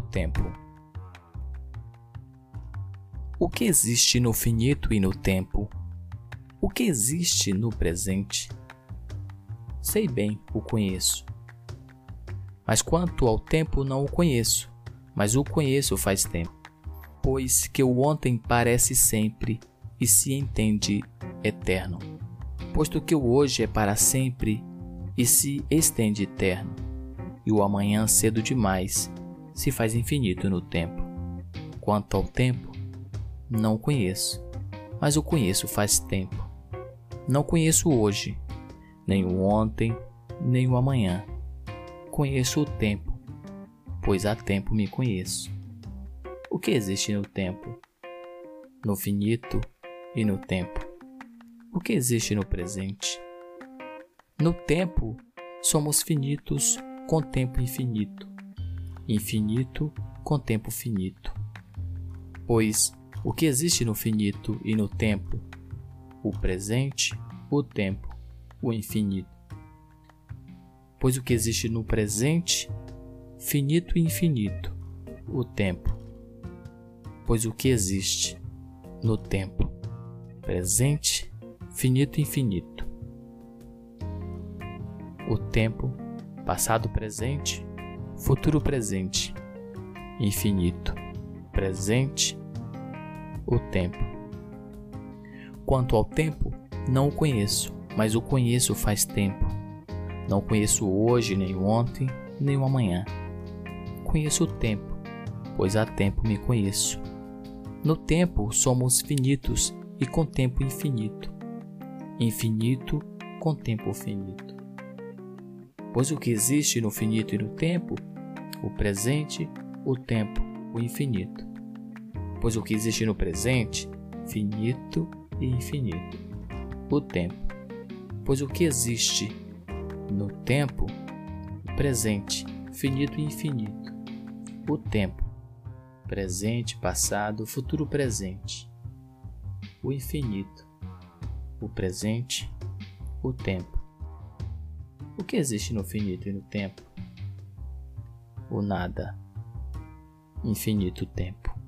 tempo. O que existe no finito e no tempo? O que existe no presente? Sei bem, o conheço. Mas quanto ao tempo, não o conheço, mas o conheço faz tempo. Pois que o ontem parece sempre e se entende eterno, posto que o hoje é para sempre e se estende eterno, e o amanhã cedo demais se faz infinito no tempo. Quanto ao tempo, não conheço, mas o conheço faz tempo. Não conheço hoje, nem o ontem, nem o amanhã. Conheço o tempo, pois há tempo me conheço. O que existe no tempo? No finito e no tempo. O que existe no presente? No tempo, somos finitos com tempo infinito, infinito com tempo finito. Pois o que existe no finito e no tempo? O presente, o tempo, o infinito. Pois o que existe no presente, finito e infinito, o tempo. Pois o que existe no tempo, presente, finito e infinito. O tempo, passado presente, futuro presente, infinito, presente, o tempo. Quanto ao tempo, não o conheço, mas o conheço faz tempo. Não conheço hoje, nem ontem, nem o amanhã. Conheço o tempo, pois há tempo me conheço. No tempo somos finitos e com tempo infinito. Infinito com tempo finito. Pois o que existe no finito e no tempo, o presente, o tempo, o infinito pois o que existe no presente, finito e infinito. O tempo, pois o que existe no tempo, presente, finito e infinito. O tempo, presente, passado, futuro presente. O infinito, o presente, o tempo. O que existe no finito e no tempo? O nada, infinito tempo.